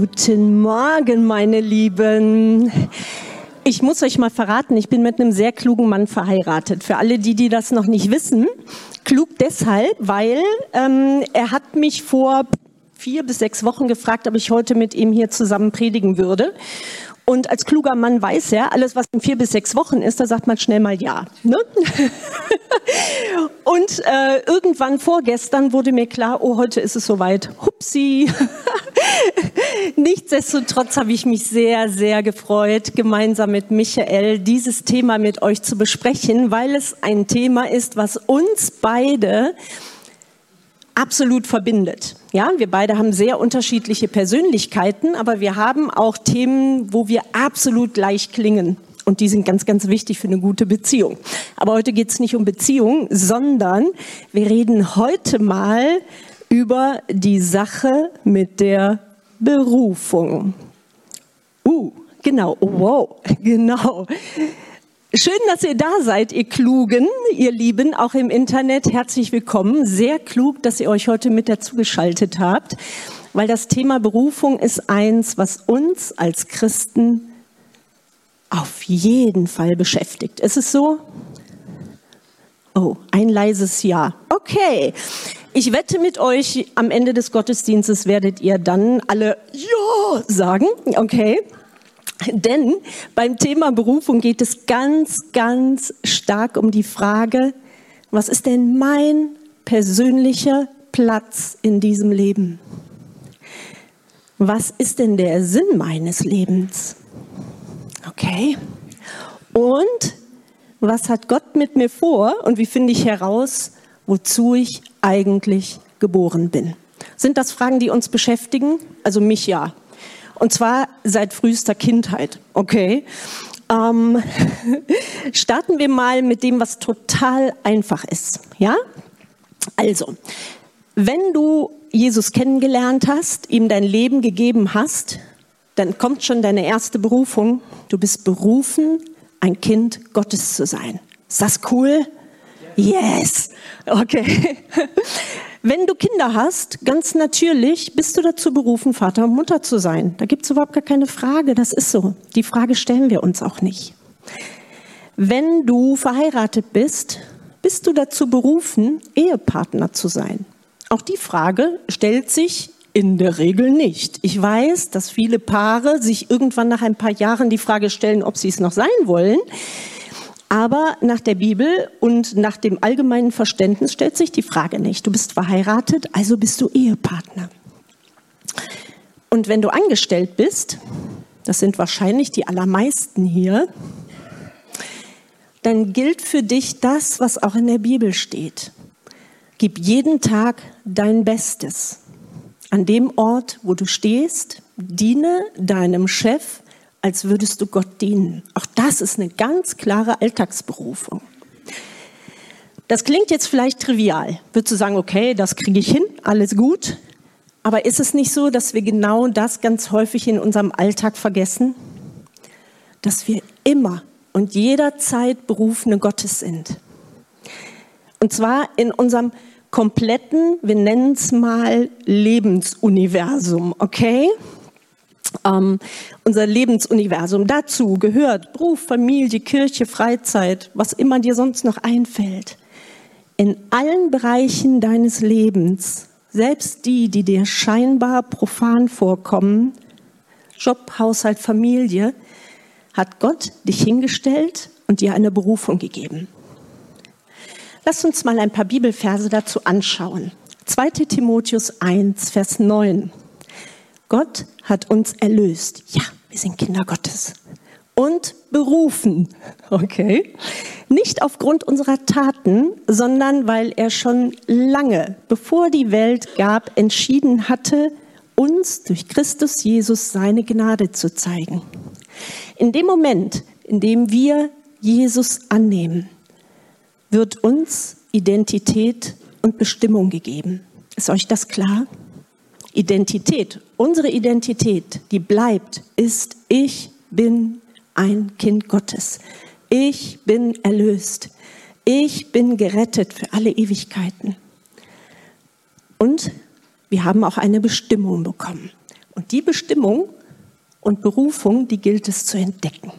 Guten Morgen, meine Lieben. Ich muss euch mal verraten, ich bin mit einem sehr klugen Mann verheiratet. Für alle die, die das noch nicht wissen, klug deshalb, weil ähm, er hat mich vor vier bis sechs Wochen gefragt, ob ich heute mit ihm hier zusammen predigen würde. Und als kluger Mann weiß er, alles, was in vier bis sechs Wochen ist, da sagt man schnell mal ja. Ne? Und äh, irgendwann vorgestern wurde mir klar, oh, heute ist es soweit. Hupsi. Nichtsdestotrotz habe ich mich sehr, sehr gefreut, gemeinsam mit Michael dieses Thema mit euch zu besprechen, weil es ein Thema ist, was uns beide absolut verbindet. Ja, wir beide haben sehr unterschiedliche Persönlichkeiten, aber wir haben auch Themen, wo wir absolut gleich klingen. Und die sind ganz, ganz wichtig für eine gute Beziehung. Aber heute geht es nicht um Beziehung, sondern wir reden heute mal über die Sache mit der Berufung. Uh, genau, oh, wow, genau. Schön, dass ihr da seid, ihr Klugen, ihr Lieben, auch im Internet. Herzlich willkommen. Sehr klug, dass ihr euch heute mit dazugeschaltet habt, weil das Thema Berufung ist eins, was uns als Christen auf jeden Fall beschäftigt. Ist es so? Oh, ein leises Ja. Okay. Ich wette mit euch, am Ende des Gottesdienstes werdet ihr dann alle Ja sagen. Okay. Denn beim Thema Berufung geht es ganz, ganz stark um die Frage, was ist denn mein persönlicher Platz in diesem Leben? Was ist denn der Sinn meines Lebens? Okay. Und was hat Gott mit mir vor und wie finde ich heraus, wozu ich eigentlich geboren bin? Sind das Fragen, die uns beschäftigen? Also mich ja. Und zwar seit frühester Kindheit. Okay. Ähm, starten wir mal mit dem, was total einfach ist. Ja? Also, wenn du Jesus kennengelernt hast, ihm dein Leben gegeben hast, dann kommt schon deine erste Berufung. Du bist berufen, ein Kind Gottes zu sein. Ist das cool? Yes. Okay. Wenn du Kinder hast, ganz natürlich bist du dazu berufen, Vater und Mutter zu sein. Da gibt es überhaupt gar keine Frage. Das ist so. Die Frage stellen wir uns auch nicht. Wenn du verheiratet bist, bist du dazu berufen, Ehepartner zu sein. Auch die Frage stellt sich in der Regel nicht. Ich weiß, dass viele Paare sich irgendwann nach ein paar Jahren die Frage stellen, ob sie es noch sein wollen. Aber nach der Bibel und nach dem allgemeinen Verständnis stellt sich die Frage nicht. Du bist verheiratet, also bist du Ehepartner. Und wenn du angestellt bist, das sind wahrscheinlich die allermeisten hier, dann gilt für dich das, was auch in der Bibel steht. Gib jeden Tag dein Bestes. An dem Ort, wo du stehst, diene deinem Chef als würdest du Gott dienen. Auch das ist eine ganz klare Alltagsberufung. Das klingt jetzt vielleicht trivial. Würdest du sagen, okay, das kriege ich hin, alles gut. Aber ist es nicht so, dass wir genau das ganz häufig in unserem Alltag vergessen? Dass wir immer und jederzeit Berufene Gottes sind. Und zwar in unserem kompletten, wir nennen es mal Lebensuniversum, okay? Ähm, unser Lebensuniversum. Dazu gehört Beruf, Familie, Kirche, Freizeit, was immer dir sonst noch einfällt. In allen Bereichen deines Lebens, selbst die, die dir scheinbar profan vorkommen, Job, Haushalt, Familie, hat Gott dich hingestellt und dir eine Berufung gegeben. Lass uns mal ein paar Bibelverse dazu anschauen. 2 Timotheus 1, Vers 9. Gott hat uns erlöst. Ja, wir sind Kinder Gottes. Und berufen. Okay. Nicht aufgrund unserer Taten, sondern weil er schon lange, bevor die Welt gab, entschieden hatte, uns durch Christus Jesus seine Gnade zu zeigen. In dem Moment, in dem wir Jesus annehmen, wird uns Identität und Bestimmung gegeben. Ist euch das klar? Identität, unsere Identität, die bleibt, ist, ich bin ein Kind Gottes. Ich bin erlöst. Ich bin gerettet für alle Ewigkeiten. Und wir haben auch eine Bestimmung bekommen. Und die Bestimmung und Berufung, die gilt es zu entdecken.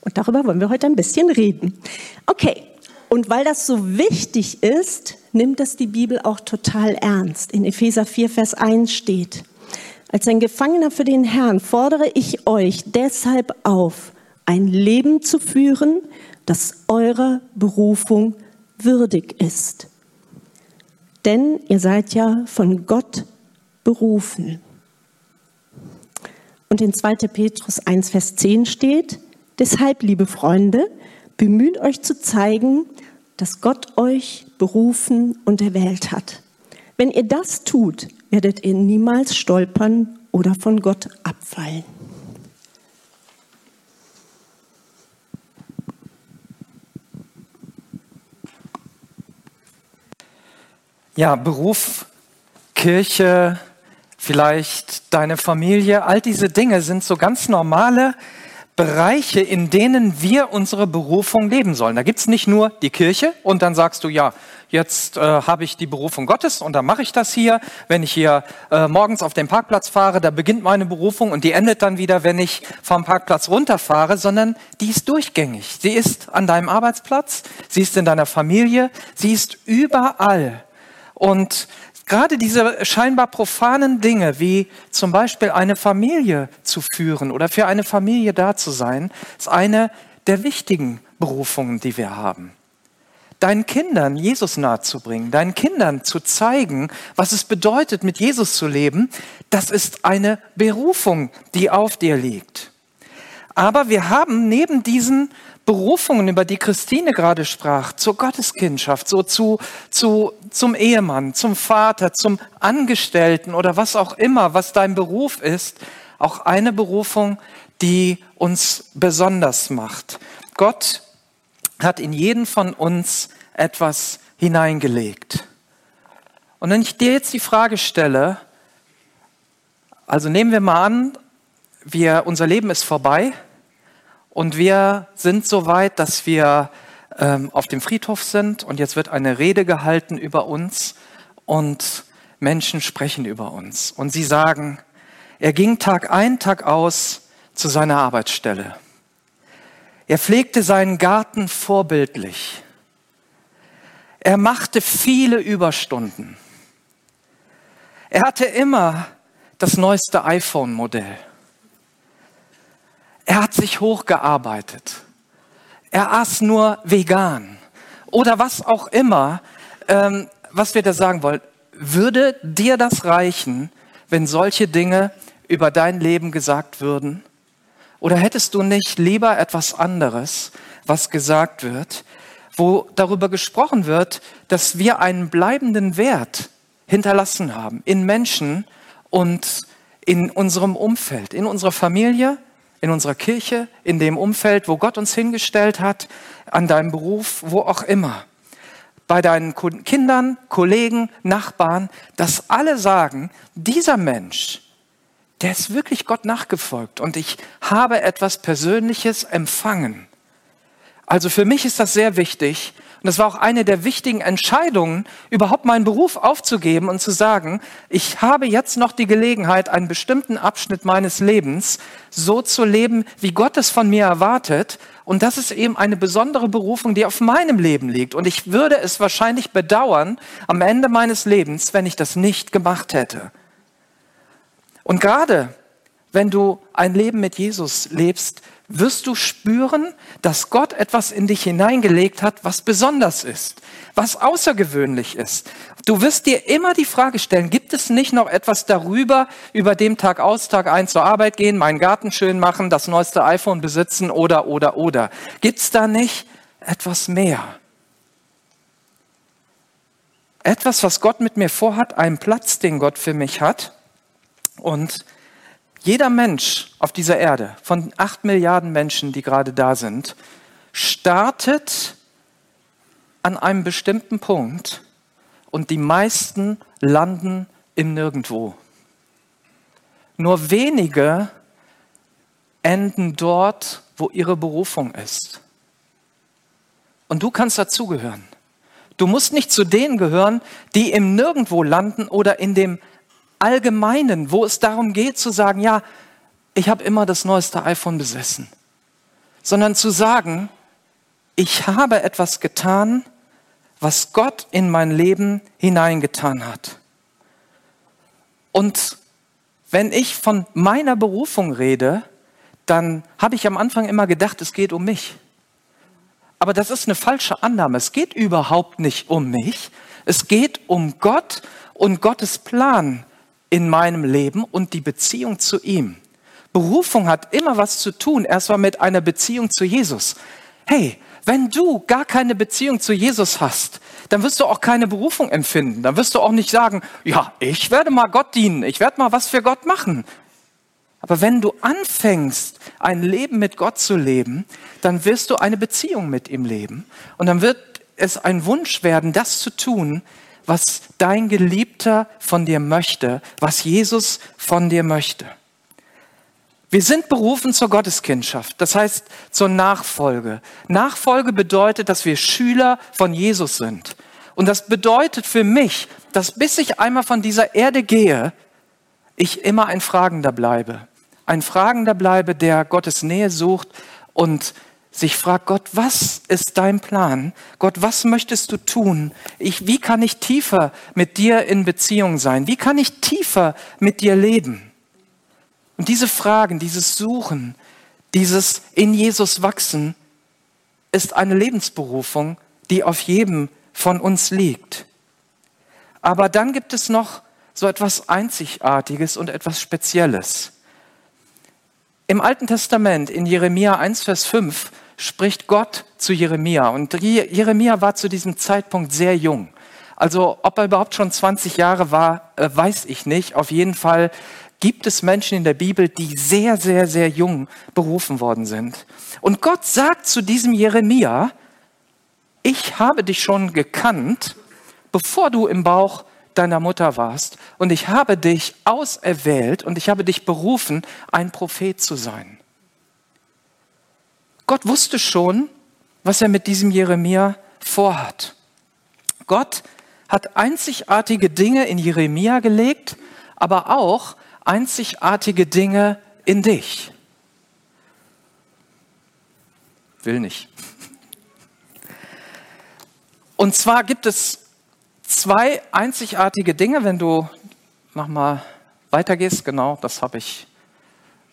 Und darüber wollen wir heute ein bisschen reden. Okay, und weil das so wichtig ist, nimmt das die Bibel auch total ernst. In Epheser 4, Vers 1 steht, als ein Gefangener für den Herrn fordere ich euch deshalb auf, ein Leben zu führen, das eurer Berufung würdig ist. Denn ihr seid ja von Gott berufen. Und in 2. Petrus 1, Vers 10 steht, deshalb, liebe Freunde, bemüht euch zu zeigen, dass Gott euch berufen und erwählt hat. Wenn ihr das tut, werdet ihr niemals stolpern oder von Gott abfallen. Ja, Beruf, Kirche, vielleicht deine Familie, all diese Dinge sind so ganz normale Bereiche, in denen wir unsere Berufung leben sollen. Da gibt's nicht nur die Kirche und dann sagst du, ja, jetzt äh, habe ich die Berufung Gottes und dann mache ich das hier. Wenn ich hier äh, morgens auf den Parkplatz fahre, da beginnt meine Berufung und die endet dann wieder, wenn ich vom Parkplatz runterfahre, sondern die ist durchgängig. Sie ist an deinem Arbeitsplatz, sie ist in deiner Familie, sie ist überall. Und Gerade diese scheinbar profanen Dinge, wie zum Beispiel eine Familie zu führen oder für eine Familie da zu sein, ist eine der wichtigen Berufungen, die wir haben. Deinen Kindern Jesus nahezubringen, deinen Kindern zu zeigen, was es bedeutet, mit Jesus zu leben, das ist eine Berufung, die auf dir liegt. Aber wir haben neben diesen Berufungen, über die Christine gerade sprach, zur Gotteskindschaft, so zu, zu, zum Ehemann, zum Vater, zum Angestellten oder was auch immer, was dein Beruf ist, auch eine Berufung, die uns besonders macht. Gott hat in jeden von uns etwas hineingelegt. Und wenn ich dir jetzt die Frage stelle, also nehmen wir mal an, wir, unser Leben ist vorbei, und wir sind so weit, dass wir ähm, auf dem Friedhof sind und jetzt wird eine Rede gehalten über uns und Menschen sprechen über uns. Und sie sagen, er ging Tag ein, Tag aus zu seiner Arbeitsstelle. Er pflegte seinen Garten vorbildlich. Er machte viele Überstunden. Er hatte immer das neueste iPhone-Modell. Er hat sich hochgearbeitet. Er aß nur vegan. Oder was auch immer, ähm, was wir da sagen wollen. Würde dir das reichen, wenn solche Dinge über dein Leben gesagt würden? Oder hättest du nicht lieber etwas anderes, was gesagt wird, wo darüber gesprochen wird, dass wir einen bleibenden Wert hinterlassen haben in Menschen und in unserem Umfeld, in unserer Familie, in unserer Kirche, in dem Umfeld, wo Gott uns hingestellt hat, an deinem Beruf, wo auch immer. Bei deinen Kindern, Kollegen, Nachbarn, dass alle sagen, dieser Mensch, der ist wirklich Gott nachgefolgt und ich habe etwas Persönliches empfangen. Also für mich ist das sehr wichtig, und das war auch eine der wichtigen Entscheidungen, überhaupt meinen Beruf aufzugeben und zu sagen, ich habe jetzt noch die Gelegenheit, einen bestimmten Abschnitt meines Lebens so zu leben, wie Gott es von mir erwartet. Und das ist eben eine besondere Berufung, die auf meinem Leben liegt. Und ich würde es wahrscheinlich bedauern am Ende meines Lebens, wenn ich das nicht gemacht hätte. Und gerade wenn du ein Leben mit Jesus lebst, wirst du spüren, dass Gott etwas in dich hineingelegt hat, was besonders ist, was außergewöhnlich ist. Du wirst dir immer die Frage stellen, gibt es nicht noch etwas darüber, über dem Tag aus, Tag ein zur Arbeit gehen, meinen Garten schön machen, das neueste iPhone besitzen oder, oder, oder. Gibt es da nicht etwas mehr? Etwas, was Gott mit mir vorhat, einen Platz, den Gott für mich hat und jeder Mensch auf dieser Erde, von acht Milliarden Menschen, die gerade da sind, startet an einem bestimmten Punkt und die meisten landen im Nirgendwo. Nur wenige enden dort, wo ihre Berufung ist. Und du kannst dazugehören. Du musst nicht zu denen gehören, die im Nirgendwo landen oder in dem Allgemeinen, wo es darum geht zu sagen, ja, ich habe immer das neueste iPhone besessen, sondern zu sagen, ich habe etwas getan, was Gott in mein Leben hineingetan hat. Und wenn ich von meiner Berufung rede, dann habe ich am Anfang immer gedacht, es geht um mich. Aber das ist eine falsche Annahme. Es geht überhaupt nicht um mich. Es geht um Gott und Gottes Plan in meinem Leben und die Beziehung zu ihm. Berufung hat immer was zu tun, erstmal mit einer Beziehung zu Jesus. Hey, wenn du gar keine Beziehung zu Jesus hast, dann wirst du auch keine Berufung empfinden. Dann wirst du auch nicht sagen, ja, ich werde mal Gott dienen, ich werde mal was für Gott machen. Aber wenn du anfängst, ein Leben mit Gott zu leben, dann wirst du eine Beziehung mit ihm leben. Und dann wird es ein Wunsch werden, das zu tun, was dein Geliebter von dir möchte, was Jesus von dir möchte. Wir sind berufen zur Gotteskindschaft, das heißt zur Nachfolge. Nachfolge bedeutet, dass wir Schüler von Jesus sind. Und das bedeutet für mich, dass bis ich einmal von dieser Erde gehe, ich immer ein Fragender bleibe. Ein Fragender bleibe, der Gottes Nähe sucht und sich fragt, Gott, was ist dein Plan? Gott, was möchtest du tun? Ich, wie kann ich tiefer mit dir in Beziehung sein? Wie kann ich tiefer mit dir leben? Und diese Fragen, dieses Suchen, dieses in Jesus wachsen, ist eine Lebensberufung, die auf jedem von uns liegt. Aber dann gibt es noch so etwas Einzigartiges und etwas Spezielles. Im Alten Testament, in Jeremia 1, Vers 5, spricht Gott zu Jeremia. Und Jeremia war zu diesem Zeitpunkt sehr jung. Also ob er überhaupt schon 20 Jahre war, äh, weiß ich nicht. Auf jeden Fall gibt es Menschen in der Bibel, die sehr, sehr, sehr jung berufen worden sind. Und Gott sagt zu diesem Jeremia, ich habe dich schon gekannt, bevor du im Bauch deiner Mutter warst. Und ich habe dich auserwählt und ich habe dich berufen, ein Prophet zu sein. Gott wusste schon, was er mit diesem Jeremia vorhat. Gott hat einzigartige Dinge in Jeremia gelegt, aber auch einzigartige Dinge in dich. Will nicht. Und zwar gibt es zwei einzigartige Dinge, wenn du, mach mal, weitergehst, genau, das habe ich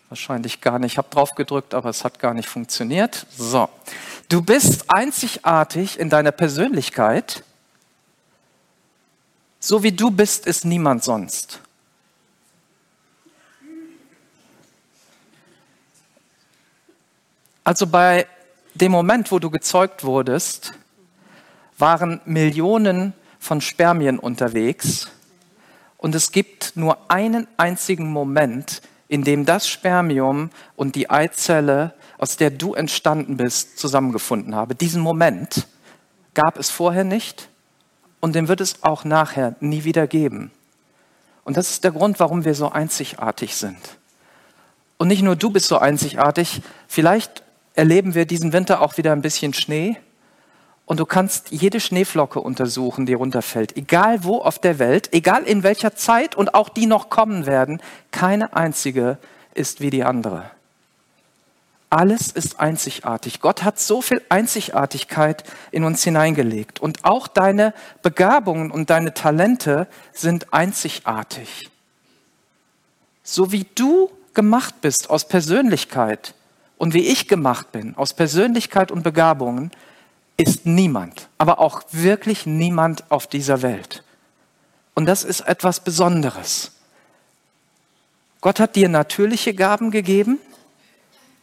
wahrscheinlich gar nicht, ich habe drauf gedrückt, aber es hat gar nicht funktioniert. So, du bist einzigartig in deiner Persönlichkeit, so wie du bist, ist niemand sonst. Also bei dem Moment, wo du gezeugt wurdest, waren Millionen von Spermien unterwegs und es gibt nur einen einzigen Moment, in dem das Spermium und die Eizelle, aus der du entstanden bist, zusammengefunden haben. Diesen Moment gab es vorher nicht und den wird es auch nachher nie wieder geben. Und das ist der Grund, warum wir so einzigartig sind. Und nicht nur du bist so einzigartig, vielleicht erleben wir diesen Winter auch wieder ein bisschen Schnee. Und du kannst jede Schneeflocke untersuchen, die runterfällt. Egal wo auf der Welt, egal in welcher Zeit und auch die noch kommen werden, keine einzige ist wie die andere. Alles ist einzigartig. Gott hat so viel Einzigartigkeit in uns hineingelegt. Und auch deine Begabungen und deine Talente sind einzigartig. So wie du gemacht bist aus Persönlichkeit, und wie ich gemacht bin, aus Persönlichkeit und Begabungen, ist niemand, aber auch wirklich niemand auf dieser Welt. Und das ist etwas Besonderes. Gott hat dir natürliche Gaben gegeben.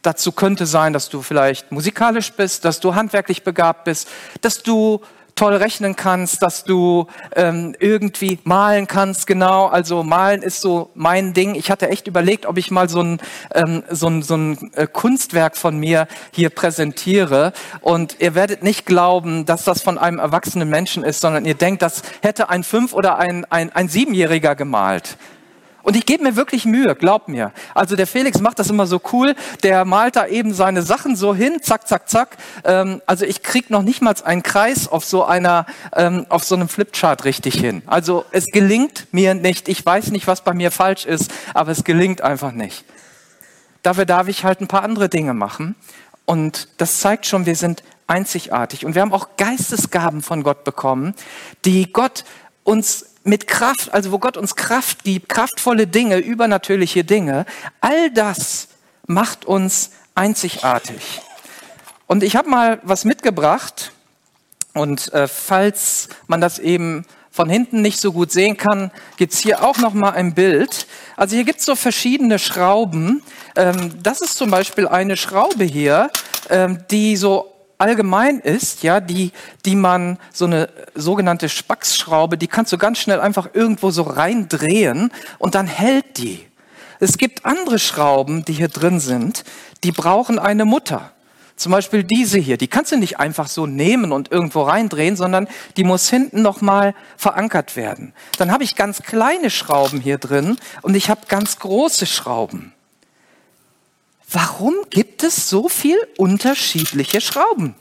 Dazu könnte sein, dass du vielleicht musikalisch bist, dass du handwerklich begabt bist, dass du toll rechnen kannst, dass du ähm, irgendwie malen kannst, genau. Also malen ist so mein Ding. Ich hatte echt überlegt, ob ich mal so ein, ähm, so ein, so ein äh, Kunstwerk von mir hier präsentiere. Und ihr werdet nicht glauben, dass das von einem erwachsenen Menschen ist, sondern ihr denkt, das hätte ein Fünf- oder ein, ein, ein Siebenjähriger gemalt. Und ich gebe mir wirklich Mühe, glaub mir. Also der Felix macht das immer so cool. Der malt da eben seine Sachen so hin, zack, zack, zack. Ähm, also ich krieg noch nicht mal einen Kreis auf so einer, ähm, auf so einem Flipchart richtig hin. Also es gelingt mir nicht. Ich weiß nicht, was bei mir falsch ist, aber es gelingt einfach nicht. Dafür darf ich halt ein paar andere Dinge machen. Und das zeigt schon, wir sind einzigartig. Und wir haben auch Geistesgaben von Gott bekommen, die Gott uns mit Kraft, also wo Gott uns Kraft gibt, kraftvolle Dinge, übernatürliche Dinge, all das macht uns einzigartig. Und ich habe mal was mitgebracht und äh, falls man das eben von hinten nicht so gut sehen kann, gibt's hier auch noch mal ein Bild. Also hier gibt's so verschiedene Schrauben. Ähm, das ist zum Beispiel eine Schraube hier, ähm, die so allgemein ist, ja, die, die man, so eine sogenannte Spacksschraube, die kannst du ganz schnell einfach irgendwo so reindrehen und dann hält die. Es gibt andere Schrauben, die hier drin sind, die brauchen eine Mutter. Zum Beispiel diese hier, die kannst du nicht einfach so nehmen und irgendwo reindrehen, sondern die muss hinten nochmal verankert werden. Dann habe ich ganz kleine Schrauben hier drin und ich habe ganz große Schrauben. Warum gibt es so viel unterschiedliche Schrauben?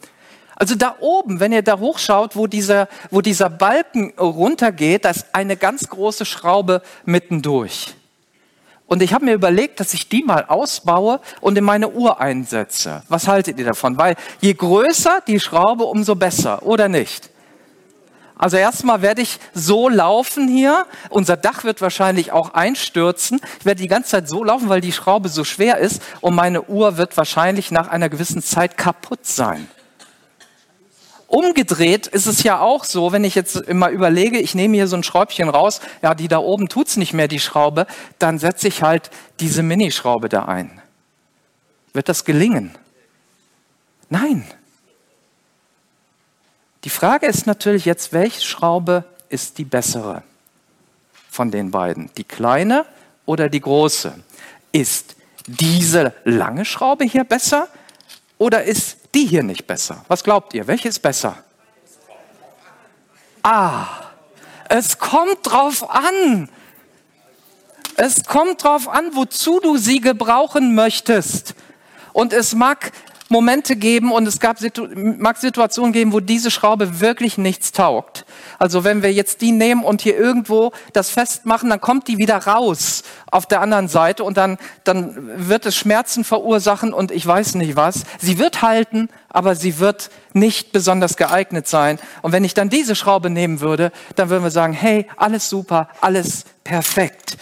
Also da oben, wenn ihr da hochschaut, wo dieser, wo dieser Balken runtergeht, da ist eine ganz große Schraube mittendurch. Und ich habe mir überlegt, dass ich die mal ausbaue und in meine Uhr einsetze. Was haltet ihr davon? Weil je größer die Schraube, umso besser, oder nicht? Also erstmal werde ich so laufen hier. Unser Dach wird wahrscheinlich auch einstürzen. Ich werde die ganze Zeit so laufen, weil die Schraube so schwer ist und meine Uhr wird wahrscheinlich nach einer gewissen Zeit kaputt sein. Umgedreht ist es ja auch so, wenn ich jetzt immer überlege, ich nehme hier so ein Schräubchen raus, ja, die da oben tut's nicht mehr, die Schraube, dann setze ich halt diese Minischraube da ein. Wird das gelingen? Nein. Die Frage ist natürlich jetzt, welche Schraube ist die bessere von den beiden? Die kleine oder die große? Ist diese lange Schraube hier besser oder ist die hier nicht besser? Was glaubt ihr? Welche ist besser? Ah, es kommt drauf an. Es kommt drauf an, wozu du sie gebrauchen möchtest. Und es mag Momente geben und es gab, mag Situationen geben, wo diese Schraube wirklich nichts taugt. Also wenn wir jetzt die nehmen und hier irgendwo das festmachen, dann kommt die wieder raus auf der anderen Seite und dann, dann wird es Schmerzen verursachen und ich weiß nicht was. Sie wird halten, aber sie wird nicht besonders geeignet sein. Und wenn ich dann diese Schraube nehmen würde, dann würden wir sagen, hey, alles super, alles perfekt.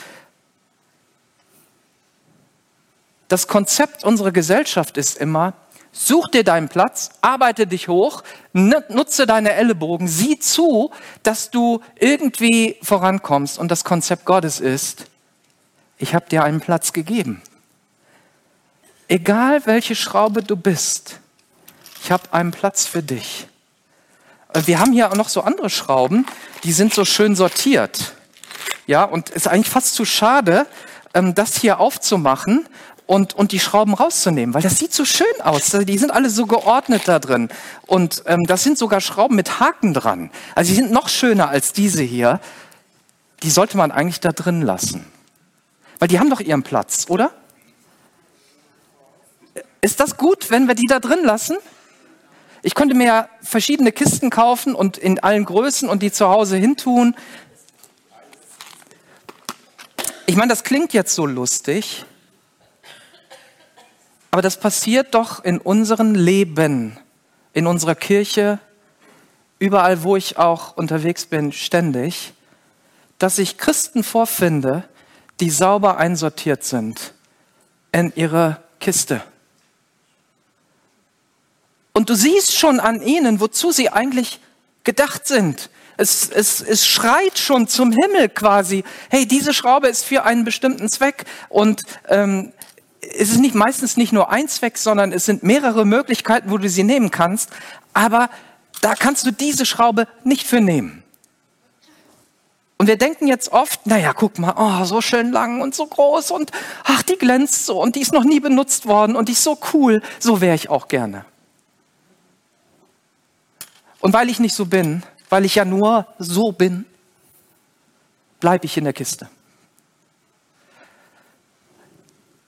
Das Konzept unserer Gesellschaft ist immer, Such dir deinen Platz, arbeite dich hoch, nutze deine Ellenbogen, sieh zu, dass du irgendwie vorankommst. Und das Konzept Gottes ist, ich habe dir einen Platz gegeben. Egal welche Schraube du bist, ich habe einen Platz für dich. Äh, wir haben hier auch noch so andere Schrauben, die sind so schön sortiert. Ja, und es ist eigentlich fast zu schade, ähm, das hier aufzumachen und, und die Schrauben rauszunehmen, weil das sieht so schön aus. Die sind alle so geordnet da drin. Und ähm, das sind sogar Schrauben mit Haken dran. Also die sind noch schöner als diese hier. Die sollte man eigentlich da drin lassen. Weil die haben doch ihren Platz, oder? Ist das gut, wenn wir die da drin lassen? Ich könnte mir ja verschiedene Kisten kaufen und in allen Größen und die zu Hause hintun. Ich meine, das klingt jetzt so lustig, aber das passiert doch in unserem Leben, in unserer Kirche, überall, wo ich auch unterwegs bin, ständig, dass ich Christen vorfinde, die sauber einsortiert sind in ihre Kiste. Und du siehst schon an ihnen, wozu sie eigentlich gedacht sind. Es, es, es schreit schon zum Himmel quasi, hey, diese Schraube ist für einen bestimmten Zweck und ähm, es ist nicht meistens nicht nur ein Zweck, sondern es sind mehrere Möglichkeiten, wo du sie nehmen kannst. Aber da kannst du diese Schraube nicht für nehmen. Und wir denken jetzt oft, naja, guck mal, oh, so schön lang und so groß und ach, die glänzt so und die ist noch nie benutzt worden und die ist so cool. So wäre ich auch gerne. Und weil ich nicht so bin, weil ich ja nur so bin, bleibe ich in der Kiste.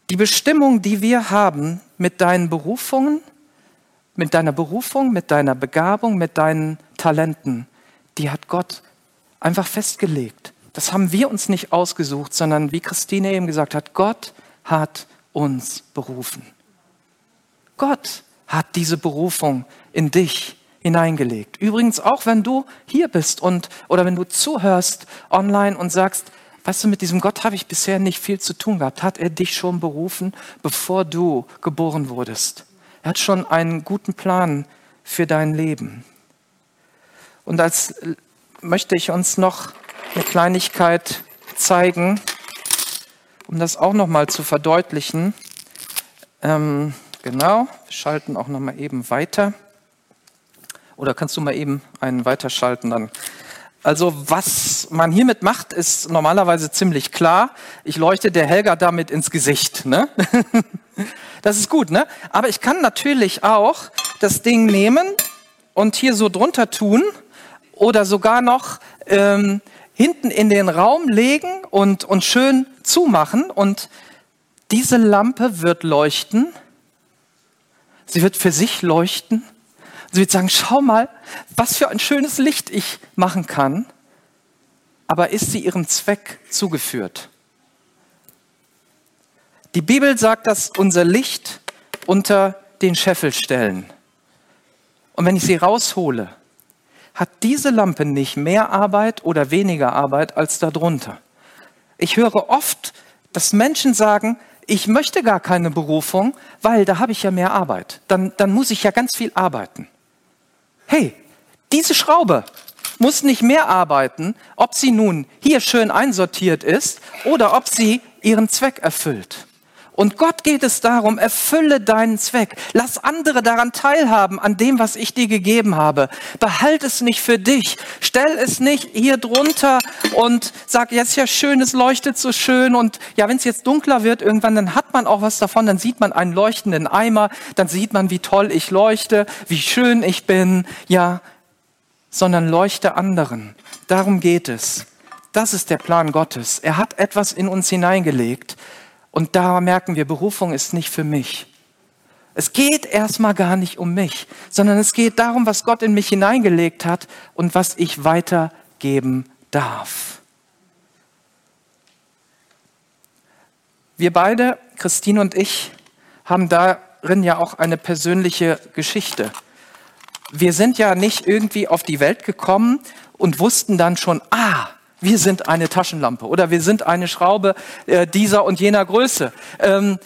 Die Bestimmung, die wir haben mit deinen Berufungen, mit deiner Berufung, mit deiner Begabung, mit deinen Talenten, die hat Gott einfach festgelegt. Das haben wir uns nicht ausgesucht, sondern wie Christine eben gesagt hat, Gott hat uns berufen. Gott hat diese Berufung in dich hineingelegt. Übrigens auch, wenn du hier bist und oder wenn du zuhörst online und sagst, weißt du, mit diesem Gott habe ich bisher nicht viel zu tun gehabt, hat er dich schon berufen, bevor du geboren wurdest. Er hat schon einen guten Plan für dein Leben. Und als möchte ich uns noch eine Kleinigkeit zeigen, um das auch noch mal zu verdeutlichen. Ähm, genau, wir schalten auch noch mal eben weiter. Oder kannst du mal eben einen weiterschalten dann? Also was man hiermit macht, ist normalerweise ziemlich klar. Ich leuchte der Helga damit ins Gesicht. Ne? Das ist gut, ne? Aber ich kann natürlich auch das Ding nehmen und hier so drunter tun oder sogar noch ähm, hinten in den Raum legen und, und schön zumachen. Und diese Lampe wird leuchten. Sie wird für sich leuchten Sie wird sagen, schau mal, was für ein schönes Licht ich machen kann. Aber ist sie ihrem Zweck zugeführt? Die Bibel sagt, dass unser Licht unter den Scheffel stellen. Und wenn ich sie raushole, hat diese Lampe nicht mehr Arbeit oder weniger Arbeit als darunter. Ich höre oft, dass Menschen sagen, ich möchte gar keine Berufung, weil da habe ich ja mehr Arbeit. Dann, dann muss ich ja ganz viel arbeiten hey, diese Schraube muss nicht mehr arbeiten, ob sie nun hier schön einsortiert ist oder ob sie ihren Zweck erfüllt. Und Gott geht es darum, erfülle deinen Zweck. Lass andere daran teilhaben, an dem, was ich dir gegeben habe. Behalt es nicht für dich. Stell es nicht hier drunter und sag, jetzt ja schön, es leuchtet so schön. Und ja, wenn es jetzt dunkler wird irgendwann, dann hat man auch was davon. Dann sieht man einen leuchtenden Eimer. Dann sieht man, wie toll ich leuchte, wie schön ich bin. Ja, sondern leuchte anderen. Darum geht es. Das ist der Plan Gottes. Er hat etwas in uns hineingelegt und da merken wir, Berufung ist nicht für mich. Es geht erstmal gar nicht um mich, sondern es geht darum, was Gott in mich hineingelegt hat und was ich weitergeben darf. Wir beide, Christine und ich, haben darin ja auch eine persönliche Geschichte. Wir sind ja nicht irgendwie auf die Welt gekommen und wussten dann schon, ah, wir sind eine Taschenlampe oder wir sind eine Schraube äh, dieser und jener Größe. Ähm,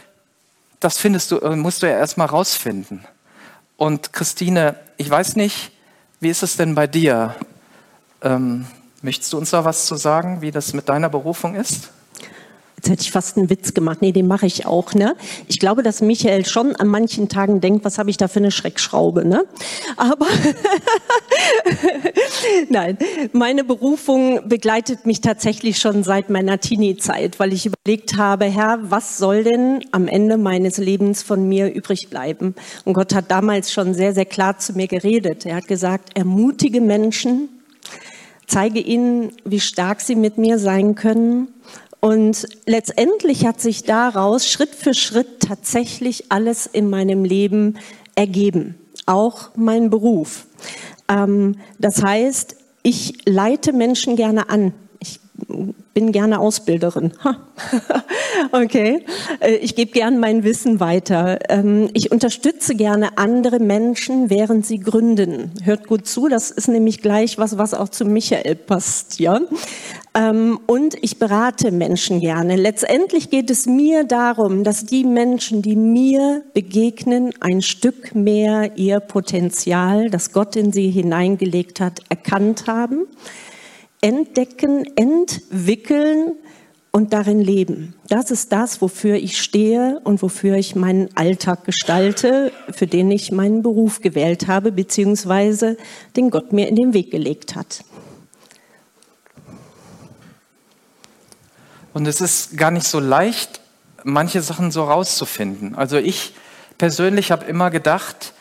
das findest du, äh, musst du ja erstmal rausfinden. Und Christine, ich weiß nicht, wie ist es denn bei dir? Ähm, möchtest du uns da was zu sagen, wie das mit deiner Berufung ist? Jetzt hätte ich fast einen Witz gemacht. Nee, den mache ich auch. Ne? Ich glaube, dass Michael schon an manchen Tagen denkt, was habe ich da für eine Schreckschraube. Ne? Aber nein, meine Berufung begleitet mich tatsächlich schon seit meiner Teenie-Zeit, weil ich überlegt habe, Herr, was soll denn am Ende meines Lebens von mir übrig bleiben? Und Gott hat damals schon sehr, sehr klar zu mir geredet. Er hat gesagt, ermutige Menschen, zeige ihnen, wie stark sie mit mir sein können und letztendlich hat sich daraus Schritt für Schritt tatsächlich alles in meinem Leben ergeben, auch mein Beruf. Ähm, das heißt, ich leite Menschen gerne an. Bin gerne Ausbilderin. okay. Äh, ich gebe gern mein Wissen weiter. Ähm, ich unterstütze gerne andere Menschen, während sie gründen. Hört gut zu, das ist nämlich gleich was, was auch zu Michael passt, ja. Ähm, und ich berate Menschen gerne. Letztendlich geht es mir darum, dass die Menschen, die mir begegnen, ein Stück mehr ihr Potenzial, das Gott in sie hineingelegt hat, erkannt haben, entdecken, entwickeln und darin leben. Das ist das, wofür ich stehe und wofür ich meinen Alltag gestalte, für den ich meinen Beruf gewählt habe, beziehungsweise den Gott mir in den Weg gelegt hat. Und es ist gar nicht so leicht, manche Sachen so rauszufinden. Also ich persönlich habe immer gedacht,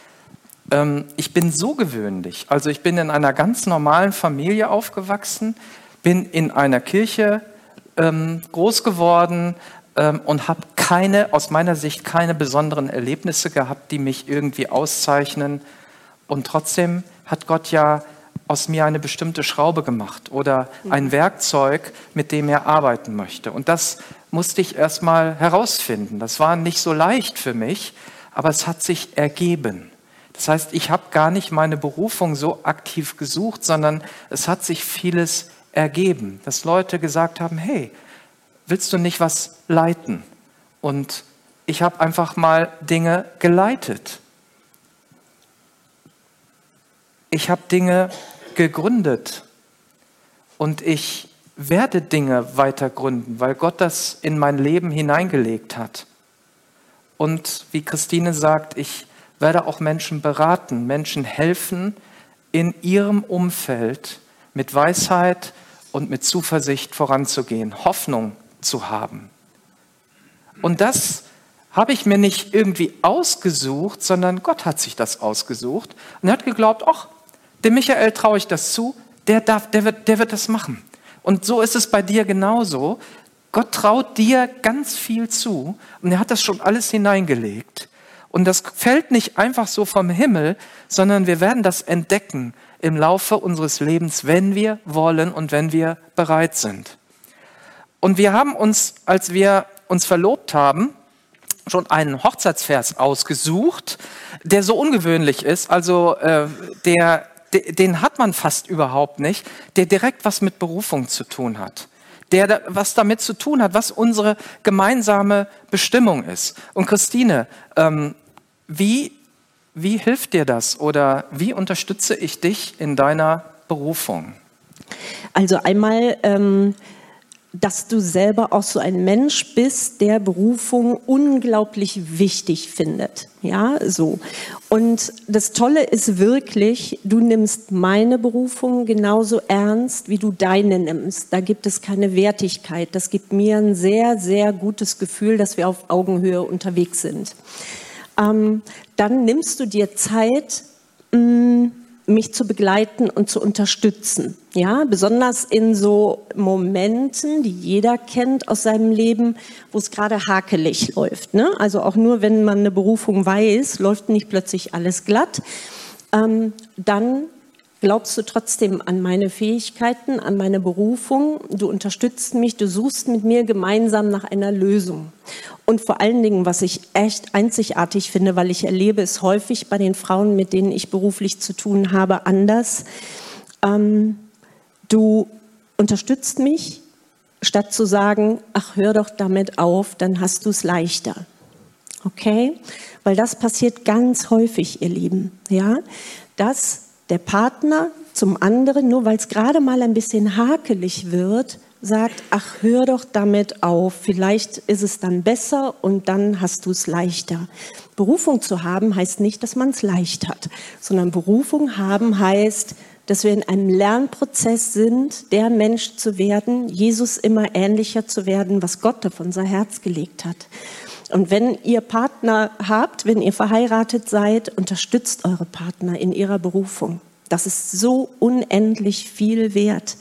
ich bin so gewöhnlich. Also ich bin in einer ganz normalen Familie aufgewachsen, bin in einer Kirche ähm, groß geworden, ähm, und habe keine, aus meiner Sicht, keine besonderen Erlebnisse gehabt, die mich irgendwie auszeichnen. Und trotzdem hat Gott ja aus mir eine bestimmte Schraube gemacht oder ein Werkzeug, mit dem er arbeiten möchte. Und das musste ich erstmal herausfinden. Das war nicht so leicht für mich, aber es hat sich ergeben. Das heißt, ich habe gar nicht meine Berufung so aktiv gesucht, sondern es hat sich vieles ergeben, dass Leute gesagt haben, hey, willst du nicht was leiten? Und ich habe einfach mal Dinge geleitet. Ich habe Dinge gegründet und ich werde Dinge weiter gründen, weil Gott das in mein Leben hineingelegt hat. Und wie Christine sagt, ich werde auch Menschen beraten, Menschen helfen, in ihrem Umfeld mit Weisheit und mit Zuversicht voranzugehen, Hoffnung zu haben. Und das habe ich mir nicht irgendwie ausgesucht, sondern Gott hat sich das ausgesucht und hat geglaubt, ach, dem Michael traue ich das zu, der, darf, der, wird, der wird das machen. Und so ist es bei dir genauso. Gott traut dir ganz viel zu und er hat das schon alles hineingelegt. Und das fällt nicht einfach so vom Himmel, sondern wir werden das entdecken im Laufe unseres Lebens, wenn wir wollen und wenn wir bereit sind. Und wir haben uns, als wir uns verlobt haben, schon einen Hochzeitsvers ausgesucht, der so ungewöhnlich ist, also äh, der den hat man fast überhaupt nicht, der direkt was mit Berufung zu tun hat. Der was damit zu tun hat, was unsere gemeinsame Bestimmung ist. Und Christine, ähm, wie, wie hilft dir das oder wie unterstütze ich dich in deiner Berufung? Also einmal ähm, dass du selber auch so ein Mensch bist, der Berufung unglaublich wichtig findet. Ja, so. Und das Tolle ist wirklich, du nimmst meine Berufung genauso ernst, wie du deine nimmst. Da gibt es keine Wertigkeit. Das gibt mir ein sehr, sehr gutes Gefühl, dass wir auf Augenhöhe unterwegs sind. Ähm, dann nimmst du dir Zeit, mh, mm, mich zu begleiten und zu unterstützen. Ja, besonders in so Momenten, die jeder kennt aus seinem Leben, wo es gerade hakelig läuft. Ne? Also auch nur, wenn man eine Berufung weiß, läuft nicht plötzlich alles glatt. Ähm, dann glaubst du trotzdem an meine Fähigkeiten, an meine Berufung. Du unterstützt mich, du suchst mit mir gemeinsam nach einer Lösung. Und vor allen Dingen, was ich echt einzigartig finde, weil ich erlebe es häufig bei den Frauen, mit denen ich beruflich zu tun habe, anders. Ähm, du unterstützt mich, statt zu sagen, ach, hör doch damit auf, dann hast du es leichter. Okay? Weil das passiert ganz häufig, ihr Lieben. Ja? Dass der Partner zum anderen, nur weil es gerade mal ein bisschen hakelig wird, sagt, ach, hör doch damit auf, vielleicht ist es dann besser und dann hast du es leichter. Berufung zu haben heißt nicht, dass man es leicht hat, sondern Berufung haben heißt, dass wir in einem Lernprozess sind, der Mensch zu werden, Jesus immer ähnlicher zu werden, was Gott auf unser Herz gelegt hat. Und wenn ihr Partner habt, wenn ihr verheiratet seid, unterstützt eure Partner in ihrer Berufung. Das ist so unendlich viel wert,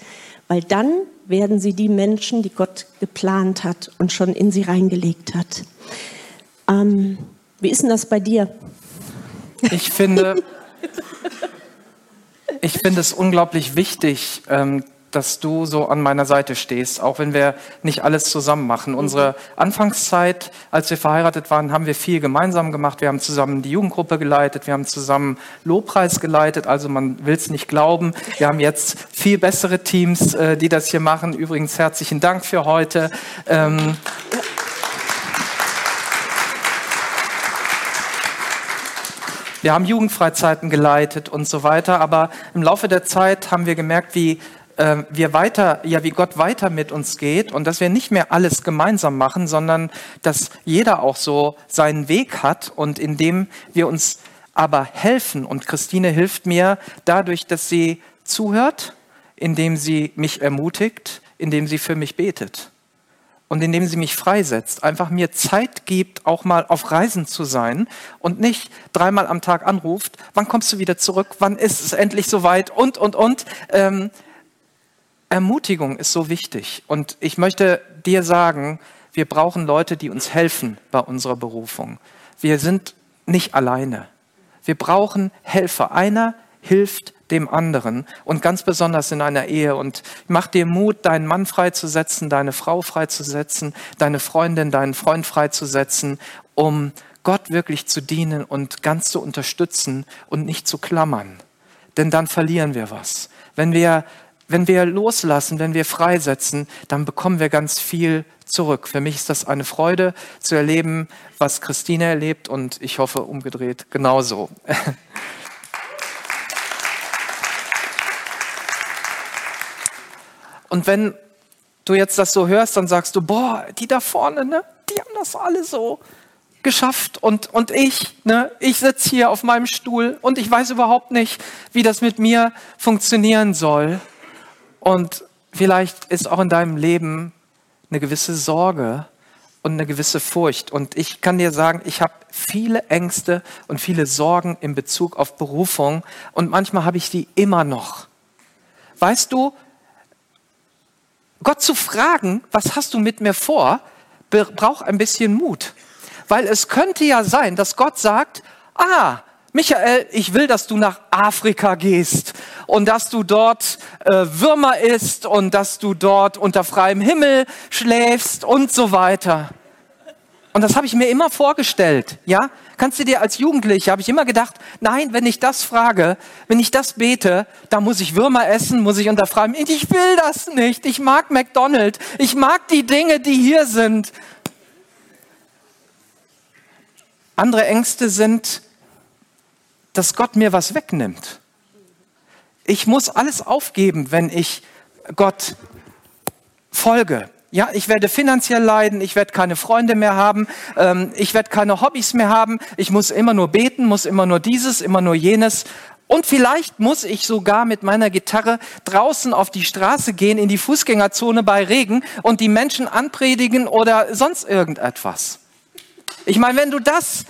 weil dann werden sie die Menschen, die Gott geplant hat und schon in sie reingelegt hat. Ähm, wie ist denn das bei dir? Ich finde, ich finde es unglaublich wichtig, ähm, dass du so an meiner Seite stehst, auch wenn wir nicht alles zusammen machen. Unsere Anfangszeit, als wir verheiratet waren, haben wir viel gemeinsam gemacht. Wir haben zusammen die Jugendgruppe geleitet, wir haben zusammen Lobpreis geleitet. Also man will es nicht glauben. Wir haben jetzt viel bessere Teams, äh, die das hier machen. Übrigens herzlichen Dank für heute. Ähm, Wir haben Jugendfreizeiten geleitet und so weiter, aber im Laufe der Zeit haben wir gemerkt, wie äh, wir weiter, ja, wie Gott weiter mit uns geht und dass wir nicht mehr alles gemeinsam machen, sondern dass jeder auch so seinen Weg hat und indem wir uns aber helfen und Christine hilft mir dadurch, dass sie zuhört, indem sie mich ermutigt, indem sie für mich betet und indem sie mich freisetzt, einfach mir Zeit gibt, auch mal auf Reisen zu sein und nicht dreimal am Tag anruft, wann kommst du wieder zurück, wann ist es endlich soweit und, und, und. Ähm, Ermutigung ist so wichtig. Und ich möchte dir sagen, wir brauchen Leute, die uns helfen bei unserer Berufung. Wir sind nicht alleine. Wir brauchen Helfer. Einer hilft dem anderen und ganz besonders in einer Ehe. Und mach dir Mut, deinen Mann freizusetzen, deine Frau freizusetzen, deine Freundin, deinen Freund freizusetzen, um Gott wirklich zu dienen und ganz zu unterstützen und nicht zu klammern. Denn dann verlieren wir was. Wenn wir, wenn wir loslassen, wenn wir freisetzen, dann bekommen wir ganz viel zurück. Für mich ist das eine Freude zu erleben, was Christine erlebt und ich hoffe umgedreht genauso. Und wenn du jetzt das so hörst, dann sagst du, boah, die da vorne, ne, die haben das alle so geschafft und, und ich, ne, ich sitze hier auf meinem Stuhl und ich weiß überhaupt nicht, wie das mit mir funktionieren soll. Und vielleicht ist auch in deinem Leben eine gewisse Sorge und eine gewisse Furcht. Und ich kann dir sagen, ich habe viele Ängste und viele Sorgen in Bezug auf Berufung und manchmal habe ich die immer noch. Weißt du, Gott zu fragen, was hast du mit mir vor, braucht ein bisschen Mut. Weil es könnte ja sein, dass Gott sagt, ah, Michael, ich will, dass du nach Afrika gehst und dass du dort äh, Würmer isst und dass du dort unter freiem Himmel schläfst und so weiter. Und das habe ich mir immer vorgestellt, ja? Kannst du dir als Jugendlicher, habe ich immer gedacht, nein, wenn ich das frage, wenn ich das bete, dann muss ich Würmer essen, muss ich unter freiem, ich will das nicht, ich mag McDonald's, ich mag die Dinge, die hier sind. Andere Ängste sind, dass Gott mir was wegnimmt. Ich muss alles aufgeben, wenn ich Gott folge. Ja, ich werde finanziell leiden, ich werde keine Freunde mehr haben, ähm, ich werde keine Hobbys mehr haben, ich muss immer nur beten, muss immer nur dieses, immer nur jenes. Und vielleicht muss ich sogar mit meiner Gitarre draußen auf die Straße gehen, in die Fußgängerzone bei Regen und die Menschen anpredigen oder sonst irgendetwas. Ich meine, wenn du das,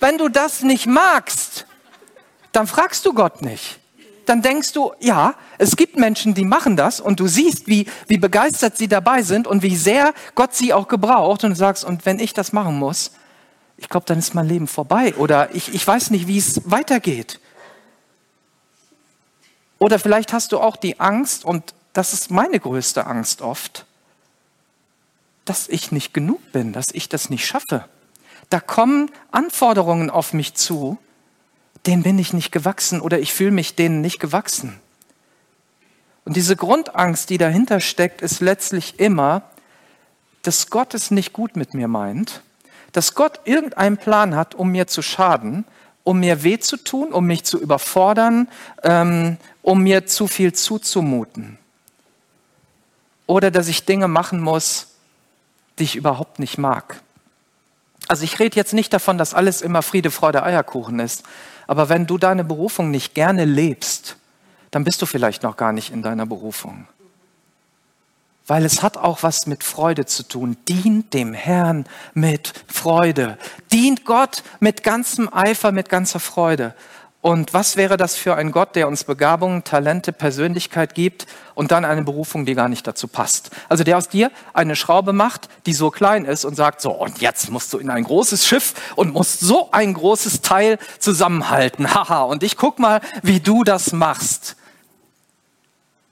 wenn du das nicht magst, dann fragst du Gott nicht. Dann denkst du, ja, es gibt Menschen, die machen das und du siehst, wie, wie begeistert sie dabei sind und wie sehr Gott sie auch gebraucht und du sagst, und wenn ich das machen muss, ich glaube, dann ist mein Leben vorbei oder ich, ich weiß nicht, wie es weitergeht. Oder vielleicht hast du auch die Angst, und das ist meine größte Angst oft, dass ich nicht genug bin, dass ich das nicht schaffe da kommen Anforderungen auf mich zu, denen bin ich nicht gewachsen oder ich fühle mich denen nicht gewachsen. Und diese Grundangst, die dahinter steckt, ist letztlich immer, dass Gott es nicht gut mit mir meint, dass Gott irgendeinen Plan hat, um mir zu schaden, um mir weh zu tun, um mich zu überfordern, ähm, um mir zu viel zuzumuten. Oder dass ich Dinge machen muss, die ich überhaupt nicht mag. Also ich rede jetzt nicht davon, dass alles immer Friede, Freude, Eierkuchen ist. Aber wenn du deine Berufung nicht gerne lebst, dann bist du vielleicht noch gar nicht in deiner Berufung. Weil es hat auch was mit Freude zu tun. Dient dem Herrn mit Freude. Dient Gott mit ganzem Eifer, mit ganzer Freude. Und was wäre das für ein Gott, der uns Begabungen, Talente, Persönlichkeit gibt und dann eine Berufung, die gar nicht dazu passt? Also der aus dir eine Schraube macht, die so klein ist und sagt, so, und jetzt musst du in ein großes Schiff und musst so ein großes Teil zusammenhalten. Haha, und ich guck mal, wie du das machst.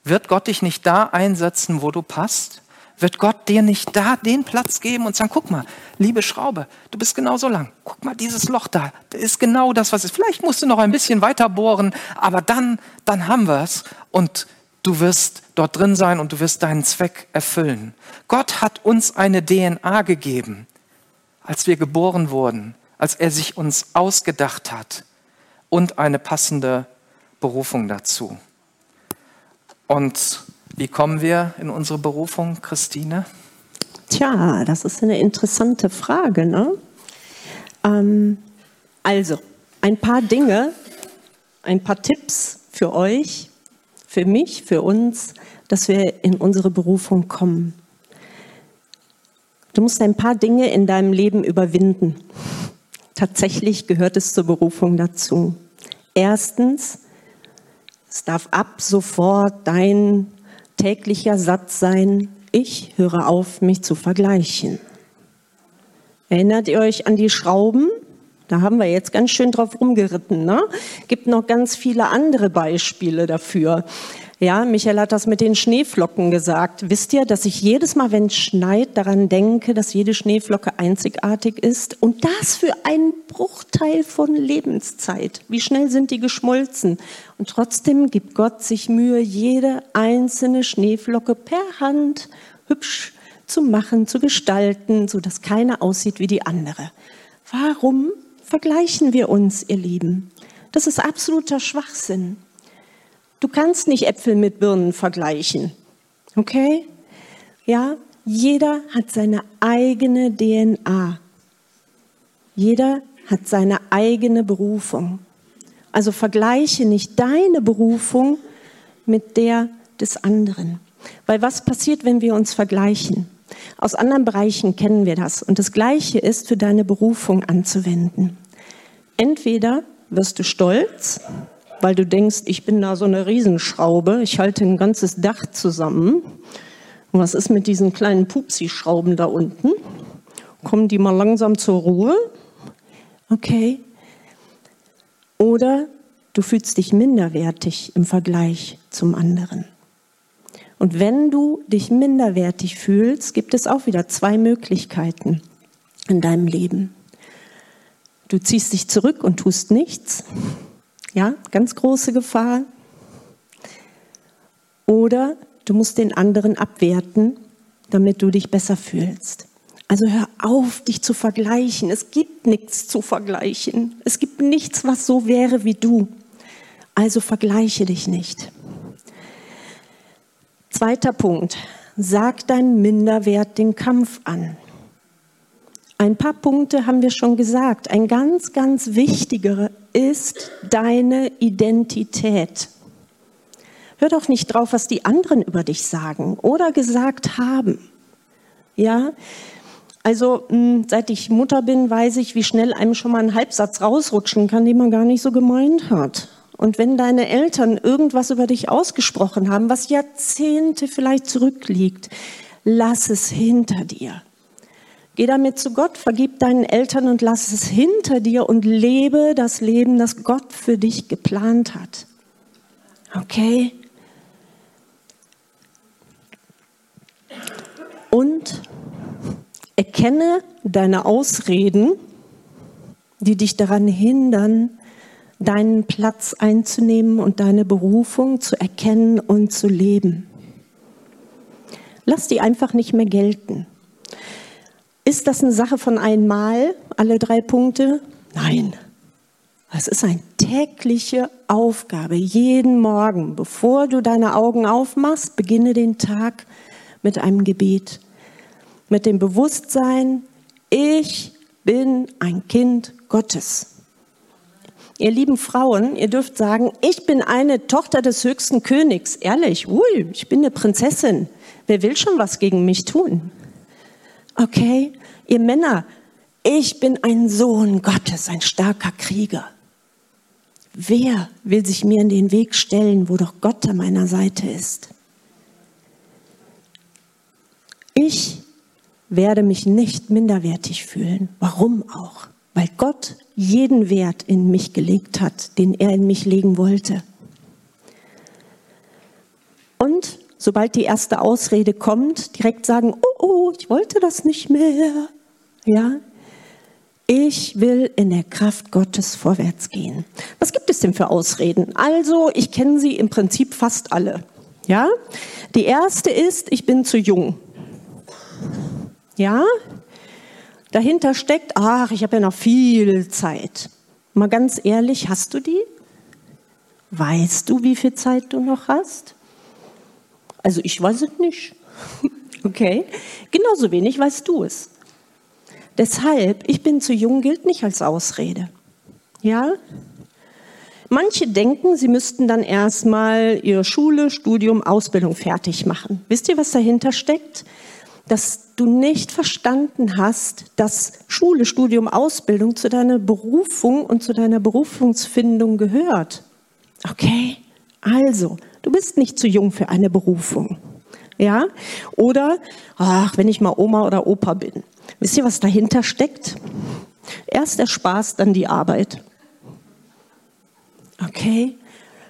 Wird Gott dich nicht da einsetzen, wo du passt? Wird Gott dir nicht da den Platz geben und sagen, guck mal, liebe Schraube, du bist genauso lang. Guck mal, dieses Loch da, das ist genau das, was ist. Vielleicht musst du noch ein bisschen weiter bohren, aber dann, dann haben wir es und du wirst dort drin sein und du wirst deinen Zweck erfüllen. Gott hat uns eine DNA gegeben, als wir geboren wurden, als er sich uns ausgedacht hat und eine passende Berufung dazu. Und wie kommen wir in unsere Berufung, Christine? Tja, das ist eine interessante Frage. Ne? Ähm, also, ein paar Dinge, ein paar Tipps für euch, für mich, für uns, dass wir in unsere Berufung kommen. Du musst ein paar Dinge in deinem Leben überwinden. Tatsächlich gehört es zur Berufung dazu. Erstens, es darf ab sofort dein täglicher Satz sein, ich höre auf, mich zu vergleichen. Erinnert ihr euch an die Schrauben? Da haben wir jetzt ganz schön drauf rumgeritten. Ne? Gibt noch ganz viele andere Beispiele dafür. Ja, Michael hat das mit den Schneeflocken gesagt. Wisst ihr, dass ich jedes Mal, wenn es schneit, daran denke, dass jede Schneeflocke einzigartig ist? Und das für einen Bruchteil von Lebenszeit. Wie schnell sind die geschmolzen? Und trotzdem gibt Gott sich Mühe, jede einzelne Schneeflocke per Hand hübsch zu machen, zu gestalten, so dass keine aussieht wie die andere. Warum vergleichen wir uns, ihr Lieben? Das ist absoluter Schwachsinn. Du kannst nicht Äpfel mit Birnen vergleichen. Okay? Ja, jeder hat seine eigene DNA. Jeder hat seine eigene Berufung. Also vergleiche nicht deine Berufung mit der des anderen. Weil was passiert, wenn wir uns vergleichen? Aus anderen Bereichen kennen wir das. Und das Gleiche ist für deine Berufung anzuwenden. Entweder wirst du stolz, weil du denkst, ich bin da so eine Riesenschraube, ich halte ein ganzes Dach zusammen. Und was ist mit diesen kleinen Pupsi-Schrauben da unten? Kommen die mal langsam zur Ruhe? Okay. Oder du fühlst dich minderwertig im Vergleich zum anderen. Und wenn du dich minderwertig fühlst, gibt es auch wieder zwei Möglichkeiten in deinem Leben. Du ziehst dich zurück und tust nichts. Ja, ganz große Gefahr. Oder du musst den anderen abwerten, damit du dich besser fühlst. Also hör auf, dich zu vergleichen. Es gibt nichts zu vergleichen. Es gibt nichts, was so wäre wie du. Also vergleiche dich nicht. Zweiter Punkt. Sag deinem Minderwert den Kampf an. Ein paar Punkte haben wir schon gesagt. Ein ganz, ganz wichtiger ist deine Identität. Hör doch nicht drauf, was die anderen über dich sagen oder gesagt haben. Ja, also hm, seit ich Mutter bin, weiß ich, wie schnell einem schon mal ein Halbsatz rausrutschen kann, den man gar nicht so gemeint hat. Und wenn deine Eltern irgendwas über dich ausgesprochen haben, was Jahrzehnte vielleicht zurückliegt, lass es hinter dir. Geh damit zu Gott, vergib deinen Eltern und lass es hinter dir und lebe das Leben, das Gott für dich geplant hat. Okay? Und erkenne deine Ausreden, die dich daran hindern, deinen Platz einzunehmen und deine Berufung zu erkennen und zu leben. Lass die einfach nicht mehr gelten. Ist das eine Sache von einmal, alle drei Punkte? Nein. Es ist eine tägliche Aufgabe. Jeden Morgen, bevor du deine Augen aufmachst, beginne den Tag mit einem Gebet. Mit dem Bewusstsein, ich bin ein Kind Gottes. Ihr lieben Frauen, ihr dürft sagen, ich bin eine Tochter des höchsten Königs. Ehrlich, ui, ich bin eine Prinzessin. Wer will schon was gegen mich tun? Okay, ihr Männer, ich bin ein Sohn Gottes, ein starker Krieger. Wer will sich mir in den Weg stellen, wo doch Gott an meiner Seite ist? Ich werde mich nicht minderwertig fühlen. Warum auch? Weil Gott jeden Wert in mich gelegt hat, den er in mich legen wollte. Und sobald die erste Ausrede kommt, direkt sagen, oh, oh, ich wollte das nicht mehr. Ja, ich will in der Kraft Gottes vorwärts gehen. Was gibt es denn für Ausreden? Also, ich kenne sie im Prinzip fast alle. Ja, die erste ist, ich bin zu jung. Ja, Dahinter steckt, ach, ich habe ja noch viel Zeit. Mal ganz ehrlich, hast du die? Weißt du, wie viel Zeit du noch hast? Also ich weiß es nicht. Okay, genauso wenig weißt du es. Deshalb, ich bin zu jung, gilt nicht als Ausrede. Ja? Manche denken, sie müssten dann erstmal ihre Schule, Studium, Ausbildung fertig machen. Wisst ihr, was dahinter steckt? dass du nicht verstanden hast, dass Schule, Studium, Ausbildung zu deiner Berufung und zu deiner Berufungsfindung gehört. Okay? Also, du bist nicht zu jung für eine Berufung. Ja? Oder, ach, wenn ich mal Oma oder Opa bin. Wisst ihr, was dahinter steckt? Erst der Spaß, dann die Arbeit. Okay?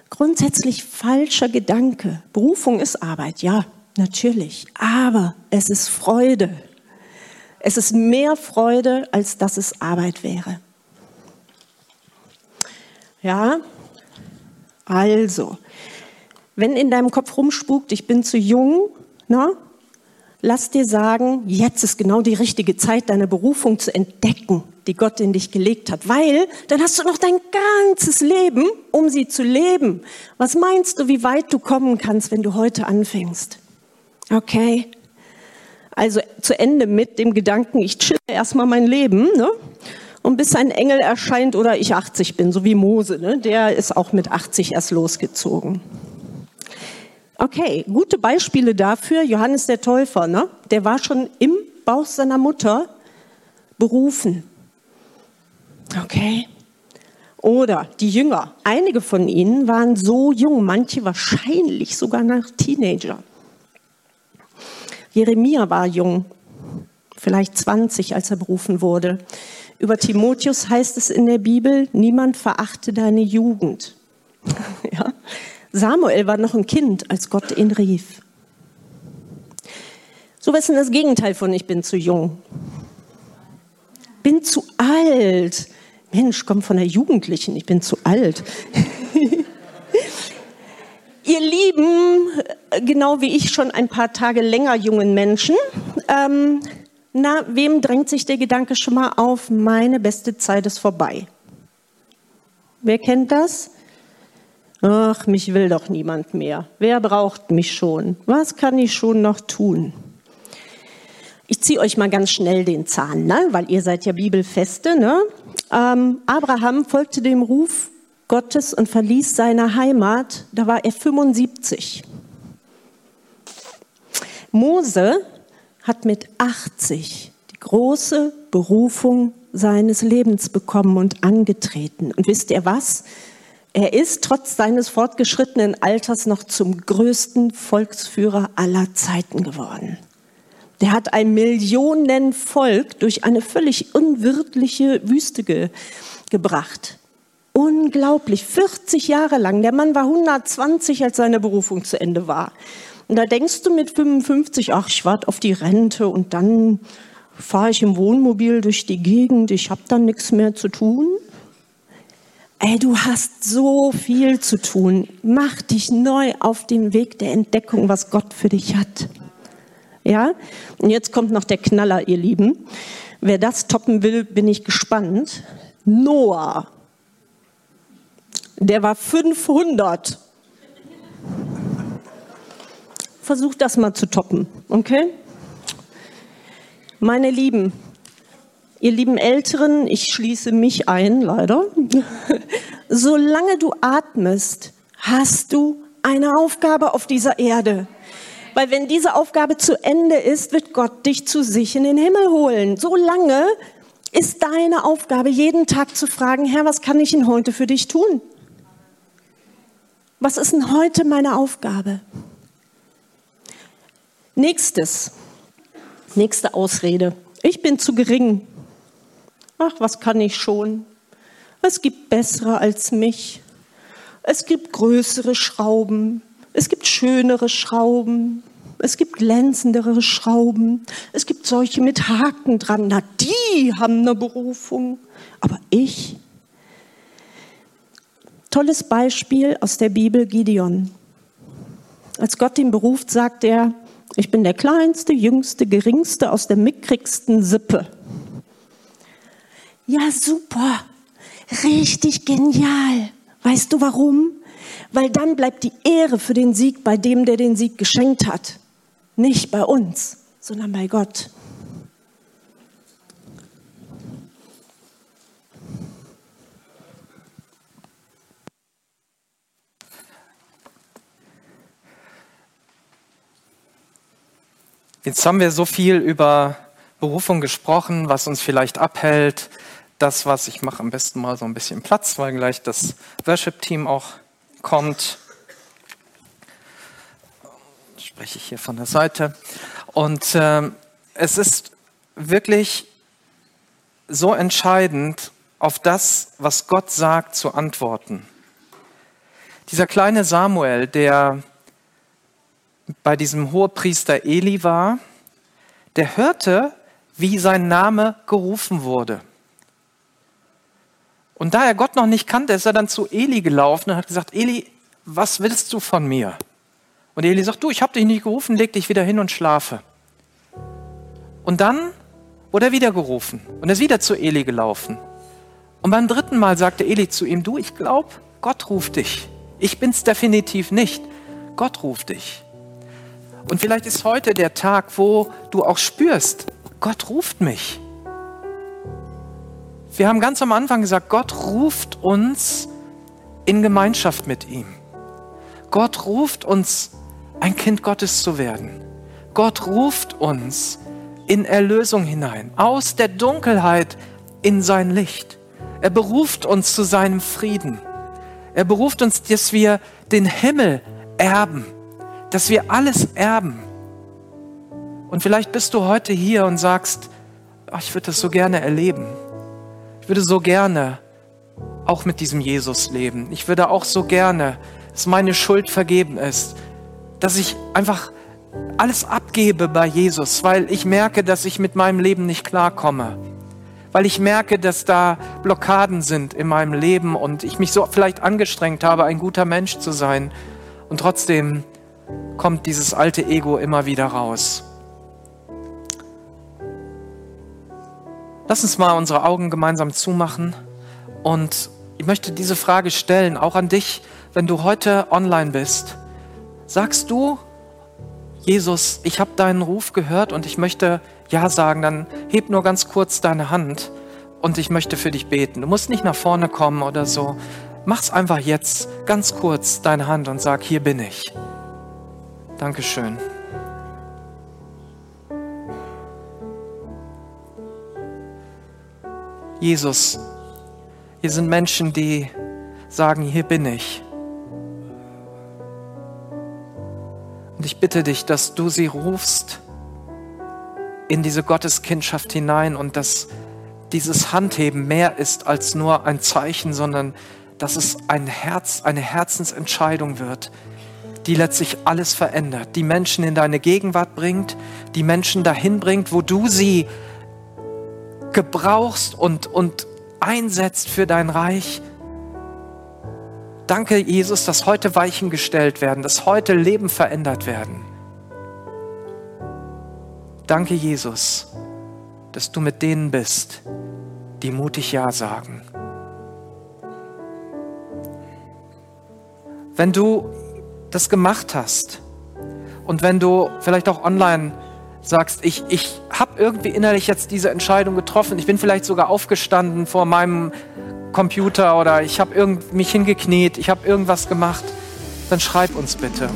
Grundsätzlich falscher Gedanke. Berufung ist Arbeit, ja, natürlich. Aber es ist Freude. Es ist mehr Freude, als dass es Arbeit wäre. Ja, also, wenn in deinem Kopf rumspukt, ich bin zu jung, na, lass dir sagen, jetzt ist genau die richtige Zeit, deine Berufung zu entdecken, die Gott in dich gelegt hat, weil dann hast du noch dein ganzes Leben, um sie zu leben. Was meinst du, wie weit du kommen kannst, wenn du heute anfängst? Okay? Also zu Ende mit dem Gedanken, ich chill erstmal mein Leben, ne? Und bis ein Engel erscheint oder ich 80 bin, so wie Mose, ne? der ist auch mit 80 erst losgezogen. Okay, gute Beispiele dafür. Johannes der Täufer, ne? der war schon im Bauch seiner Mutter berufen. Okay. Oder die Jünger. Einige von ihnen waren so jung, manche wahrscheinlich sogar nach Teenager. Jeremia war jung, vielleicht 20, als er berufen wurde. Über Timotheus heißt es in der Bibel, niemand verachte deine Jugend. ja? Samuel war noch ein Kind, als Gott ihn rief. So was ist denn das Gegenteil von ich bin zu jung? Bin zu alt. Mensch, komm von der Jugendlichen, ich bin zu alt. Ihr Lieben, genau wie ich schon ein paar Tage länger jungen Menschen, ähm, na, wem drängt sich der Gedanke schon mal auf, meine beste Zeit ist vorbei? Wer kennt das? Ach, mich will doch niemand mehr. Wer braucht mich schon? Was kann ich schon noch tun? Ich ziehe euch mal ganz schnell den Zahn, ne? weil ihr seid ja Bibelfeste. Ne? Ähm, Abraham folgte dem Ruf Gottes und verließ seine Heimat. Da war er 75. Mose hat mit 80 die große Berufung seines Lebens bekommen und angetreten. Und wisst ihr was? Er ist trotz seines fortgeschrittenen Alters noch zum größten Volksführer aller Zeiten geworden. Der hat ein Millionenvolk durch eine völlig unwirtliche Wüste ge gebracht. Unglaublich, 40 Jahre lang. Der Mann war 120, als seine Berufung zu Ende war. Und da denkst du mit 55, ach, ich warte auf die Rente und dann fahre ich im Wohnmobil durch die Gegend, ich habe dann nichts mehr zu tun. Ey, du hast so viel zu tun. Mach dich neu auf den Weg der Entdeckung, was Gott für dich hat. Ja? Und jetzt kommt noch der Knaller, ihr Lieben. Wer das toppen will, bin ich gespannt. Noah. Der war 500. Versuch das mal zu toppen, okay? Meine Lieben, Ihr lieben Älteren, ich schließe mich ein, leider. Solange du atmest, hast du eine Aufgabe auf dieser Erde. Weil wenn diese Aufgabe zu Ende ist, wird Gott dich zu sich in den Himmel holen. Solange ist deine Aufgabe, jeden Tag zu fragen, Herr, was kann ich denn heute für dich tun? Was ist denn heute meine Aufgabe? Nächstes, nächste Ausrede. Ich bin zu gering. Ach, was kann ich schon? Es gibt bessere als mich. Es gibt größere Schrauben. Es gibt schönere Schrauben. Es gibt glänzendere Schrauben. Es gibt solche mit Haken dran. Na, die haben eine Berufung. Aber ich? Tolles Beispiel aus der Bibel Gideon. Als Gott ihn beruft, sagt er, ich bin der kleinste, jüngste, geringste aus der mickrigsten Sippe. Ja, super. Richtig genial. Weißt du warum? Weil dann bleibt die Ehre für den Sieg bei dem, der den Sieg geschenkt hat. Nicht bei uns, sondern bei Gott. Jetzt haben wir so viel über Berufung gesprochen, was uns vielleicht abhält, das, was ich mache, am besten mal so ein bisschen Platz, weil gleich das Worship-Team auch kommt. Spreche ich hier von der Seite. Und äh, es ist wirklich so entscheidend, auf das, was Gott sagt, zu antworten. Dieser kleine Samuel, der bei diesem Hohepriester Eli war, der hörte, wie sein Name gerufen wurde. Und da er Gott noch nicht kannte, ist er dann zu Eli gelaufen und hat gesagt, Eli, was willst du von mir? Und Eli sagt, du, ich habe dich nicht gerufen, leg dich wieder hin und schlafe. Und dann wurde er wieder gerufen und ist wieder zu Eli gelaufen. Und beim dritten Mal sagte Eli zu ihm, du, ich glaube, Gott ruft dich. Ich bin's definitiv nicht. Gott ruft dich. Und vielleicht ist heute der Tag, wo du auch spürst, Gott ruft mich. Wir haben ganz am Anfang gesagt, Gott ruft uns in Gemeinschaft mit ihm. Gott ruft uns, ein Kind Gottes zu werden. Gott ruft uns in Erlösung hinein, aus der Dunkelheit in sein Licht. Er beruft uns zu seinem Frieden. Er beruft uns, dass wir den Himmel erben, dass wir alles erben. Und vielleicht bist du heute hier und sagst, oh, ich würde das so gerne erleben. Ich würde so gerne auch mit diesem Jesus leben. Ich würde auch so gerne, dass meine Schuld vergeben ist, dass ich einfach alles abgebe bei Jesus, weil ich merke, dass ich mit meinem Leben nicht klarkomme. Weil ich merke, dass da Blockaden sind in meinem Leben und ich mich so vielleicht angestrengt habe, ein guter Mensch zu sein. Und trotzdem kommt dieses alte Ego immer wieder raus. Lass uns mal unsere Augen gemeinsam zumachen und ich möchte diese Frage stellen, auch an dich, wenn du heute online bist. Sagst du, Jesus, ich habe deinen Ruf gehört und ich möchte Ja sagen, dann heb nur ganz kurz deine Hand und ich möchte für dich beten. Du musst nicht nach vorne kommen oder so. Mach's einfach jetzt ganz kurz deine Hand und sag, hier bin ich. Dankeschön. Jesus, hier sind Menschen, die sagen, hier bin ich. Und ich bitte dich, dass du sie rufst in diese Gotteskindschaft hinein und dass dieses Handheben mehr ist als nur ein Zeichen, sondern dass es ein Herz, eine Herzensentscheidung wird, die letztlich alles verändert, die Menschen in deine Gegenwart bringt, die Menschen dahin bringt, wo du sie gebrauchst und, und einsetzt für dein Reich, Danke, Jesus, dass heute Weichen gestellt werden, dass heute Leben verändert werden. Danke, Jesus, dass du mit denen bist, die mutig Ja sagen. Wenn du das gemacht hast und wenn du vielleicht auch online sagst, ich, ich habe irgendwie innerlich jetzt diese Entscheidung getroffen, ich bin vielleicht sogar aufgestanden vor meinem Computer oder ich habe mich hingekniet, ich habe irgendwas gemacht, dann schreib uns bitte.